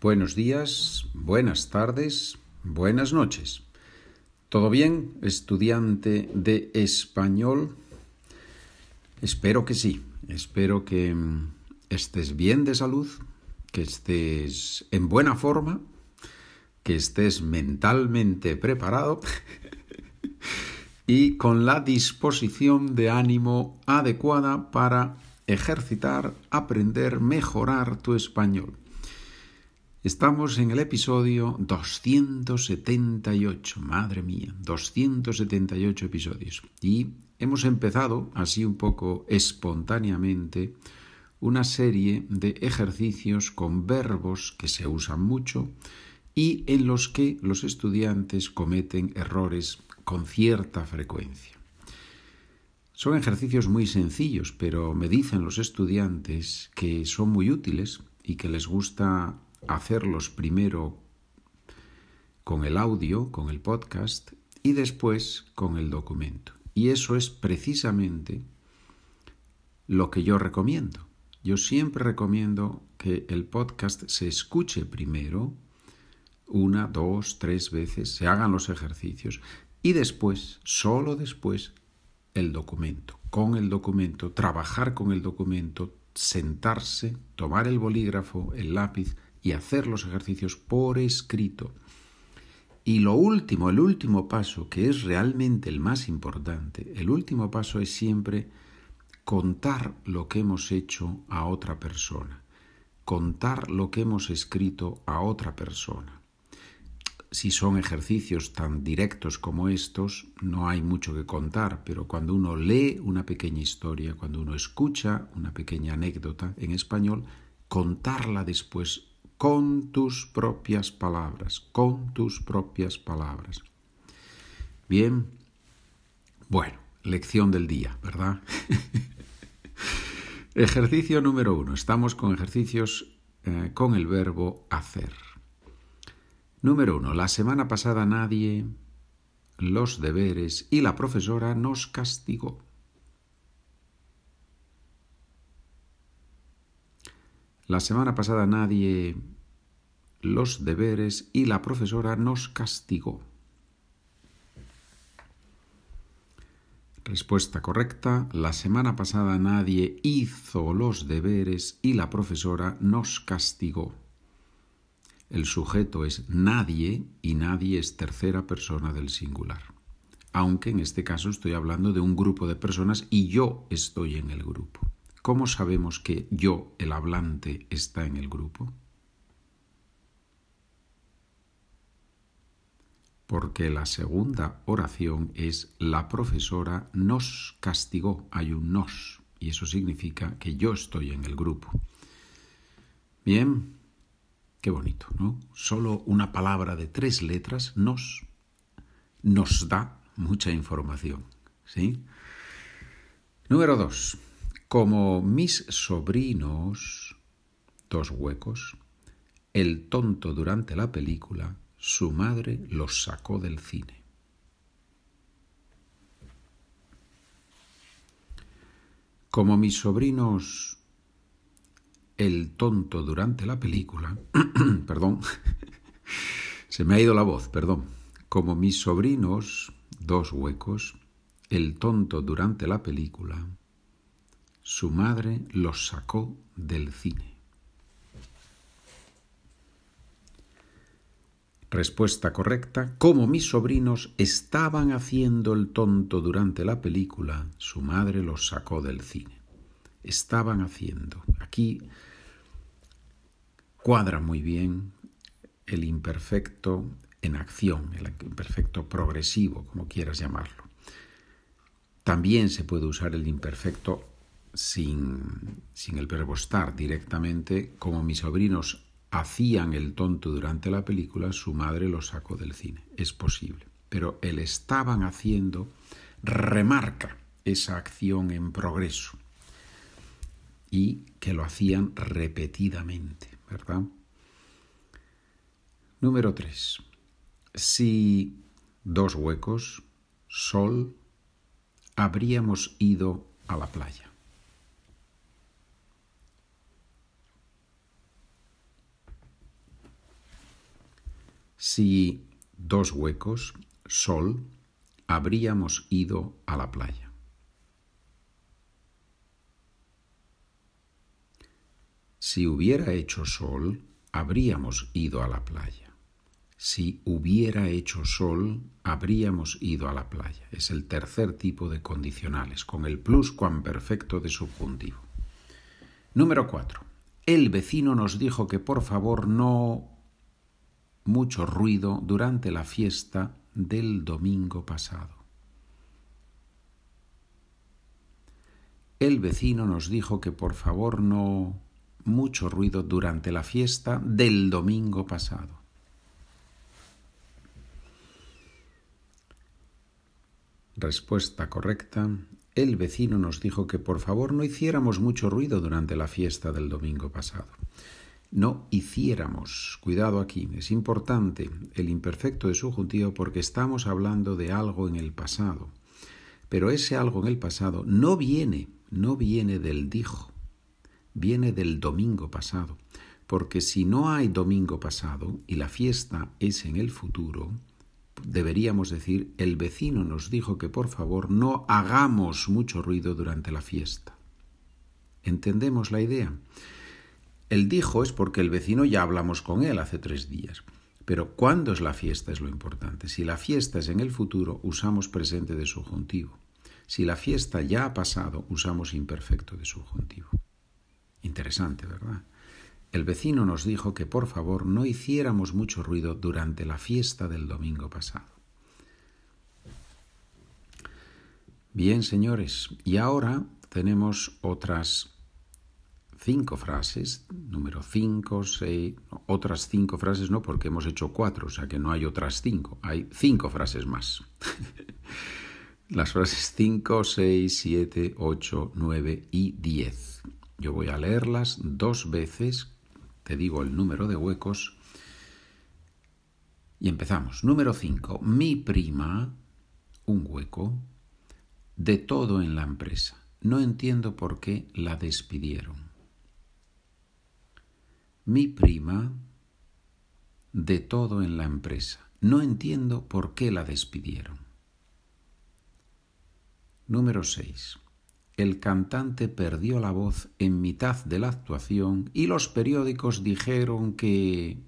Buenos días, buenas tardes, buenas noches. ¿Todo bien, estudiante de español? Espero que sí. Espero que mm, estés bien de salud, que estés en buena forma, que estés mentalmente preparado y con la disposición de ánimo adecuada para ejercitar, aprender, mejorar tu español. Estamos en el episodio 278, madre mía, 278 episodios. Y hemos empezado, así un poco espontáneamente, una serie de ejercicios con verbos que se usan mucho y en los que los estudiantes cometen errores con cierta frecuencia. Son ejercicios muy sencillos, pero me dicen los estudiantes que son muy útiles y que les gusta hacerlos primero con el audio, con el podcast, y después con el documento. Y eso es precisamente lo que yo recomiendo. Yo siempre recomiendo que el podcast se escuche primero, una, dos, tres veces, se hagan los ejercicios y después, solo después, el documento, con el documento, trabajar con el documento, sentarse, tomar el bolígrafo, el lápiz y hacer los ejercicios por escrito. Y lo último, el último paso, que es realmente el más importante, el último paso es siempre contar lo que hemos hecho a otra persona, contar lo que hemos escrito a otra persona si son ejercicios tan directos como estos, no hay mucho que contar, pero cuando uno lee una pequeña historia, cuando uno escucha una pequeña anécdota en español, contarla después con tus propias palabras, con tus propias palabras. Bien, bueno, lección del día, ¿verdad? Ejercicio número uno. Estamos con ejercicios eh, con el verbo hacer. Número uno. La semana pasada nadie, los deberes y la profesora nos castigó. La semana pasada nadie, los deberes y la profesora nos castigó. Respuesta correcta. La semana pasada nadie hizo los deberes y la profesora nos castigó. El sujeto es nadie y nadie es tercera persona del singular. Aunque en este caso estoy hablando de un grupo de personas y yo estoy en el grupo. ¿Cómo sabemos que yo, el hablante, está en el grupo? Porque la segunda oración es la profesora nos castigó. Hay un nos y eso significa que yo estoy en el grupo. Bien, Qué bonito, ¿no? Solo una palabra de tres letras nos, nos da mucha información, ¿sí? Número dos. Como mis sobrinos, dos huecos, el tonto durante la película, su madre los sacó del cine. Como mis sobrinos el tonto durante la película, perdón, se me ha ido la voz, perdón, como mis sobrinos, dos huecos, el tonto durante la película, su madre los sacó del cine. Respuesta correcta. Como mis sobrinos estaban haciendo el tonto durante la película, su madre los sacó del cine. Estaban haciendo. Aquí cuadra muy bien el imperfecto en acción, el imperfecto progresivo, como quieras llamarlo. También se puede usar el imperfecto sin, sin el verbo estar directamente, como mis sobrinos hacían el tonto durante la película, su madre lo sacó del cine. Es posible. Pero el estaban haciendo remarca esa acción en progreso y que lo hacían repetidamente. ¿verdad? Número 3. Si dos huecos, sol, habríamos ido a la playa. Si dos huecos, sol, habríamos ido a la playa. Si hubiera hecho sol, habríamos ido a la playa. Si hubiera hecho sol, habríamos ido a la playa. Es el tercer tipo de condicionales, con el pluscuamperfecto de subjuntivo. Número 4. El vecino nos dijo que por favor no mucho ruido durante la fiesta del domingo pasado. El vecino nos dijo que por favor no mucho ruido durante la fiesta del domingo pasado. Respuesta correcta. El vecino nos dijo que por favor no hiciéramos mucho ruido durante la fiesta del domingo pasado. No hiciéramos. Cuidado aquí, es importante el imperfecto de subjuntivo porque estamos hablando de algo en el pasado. Pero ese algo en el pasado no viene, no viene del dijo, viene del domingo pasado. Porque si no hay domingo pasado y la fiesta es en el futuro, deberíamos decir, el vecino nos dijo que por favor no hagamos mucho ruido durante la fiesta. ¿Entendemos la idea? El dijo es porque el vecino ya hablamos con él hace tres días. Pero ¿cuándo es la fiesta? Es lo importante. Si la fiesta es en el futuro, usamos presente de subjuntivo. Si la fiesta ya ha pasado, usamos imperfecto de subjuntivo. Interesante, ¿verdad? El vecino nos dijo que por favor no hiciéramos mucho ruido durante la fiesta del domingo pasado. Bien, señores, y ahora tenemos otras cinco frases, número cinco, seis, otras cinco frases no, porque hemos hecho cuatro, o sea que no hay otras cinco, hay cinco frases más. Las frases cinco, seis, siete, ocho, nueve y diez. Yo voy a leerlas dos veces te digo el número de huecos. Y empezamos. Número 5. Mi prima, un hueco, de todo en la empresa. No entiendo por qué la despidieron. Mi prima, de todo en la empresa. No entiendo por qué la despidieron. Número 6 el cantante perdió la voz en mitad de la actuación y los periódicos dijeron que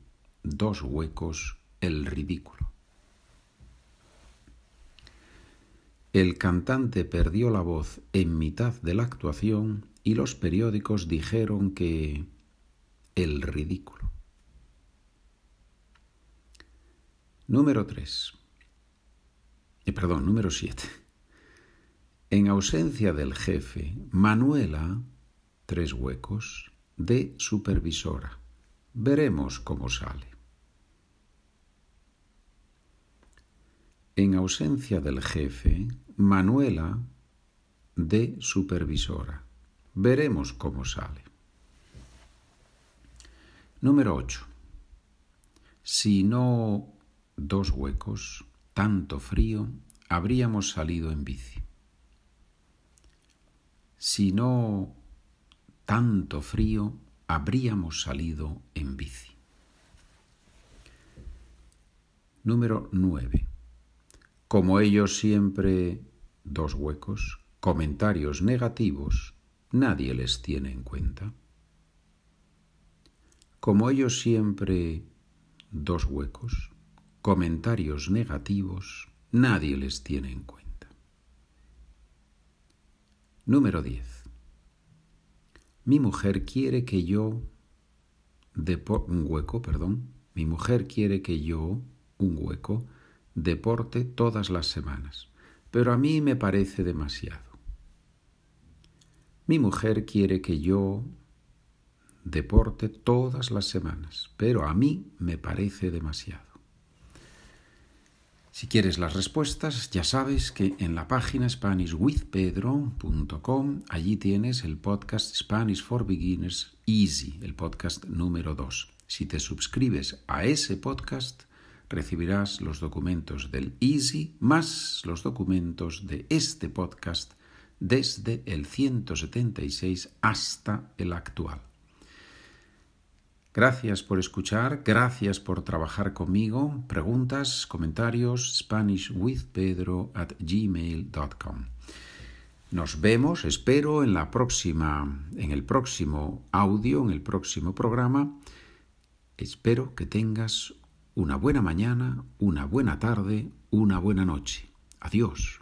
dos huecos el ridículo. El cantante perdió la voz en mitad de la actuación y los periódicos dijeron que el ridículo. Número 3. Eh, perdón, número 7. En ausencia del jefe, Manuela, tres huecos, de supervisora. Veremos cómo sale. En ausencia del jefe, Manuela, de supervisora. Veremos cómo sale. Número 8. Si no dos huecos, tanto frío, habríamos salido en bici. Si no tanto frío, habríamos salido en bici. Número 9. Como ellos siempre, dos huecos, comentarios negativos, nadie les tiene en cuenta. Como ellos siempre, dos huecos, comentarios negativos, nadie les tiene en cuenta. Número 10. Mi mujer quiere que yo un hueco, perdón. Mi mujer quiere que yo un hueco deporte todas las semanas, pero a mí me parece demasiado. Mi mujer quiere que yo deporte todas las semanas, pero a mí me parece demasiado. Si quieres las respuestas, ya sabes que en la página SpanishWithPedro.com allí tienes el podcast Spanish for Beginners Easy, el podcast número 2. Si te suscribes a ese podcast, recibirás los documentos del Easy más los documentos de este podcast desde el 176 hasta el actual. Gracias por escuchar, gracias por trabajar conmigo. Preguntas, comentarios, SpanishWithPedro at gmail.com. Nos vemos, espero, en la próxima, en el próximo audio, en el próximo programa. Espero que tengas una buena mañana, una buena tarde, una buena noche. Adiós.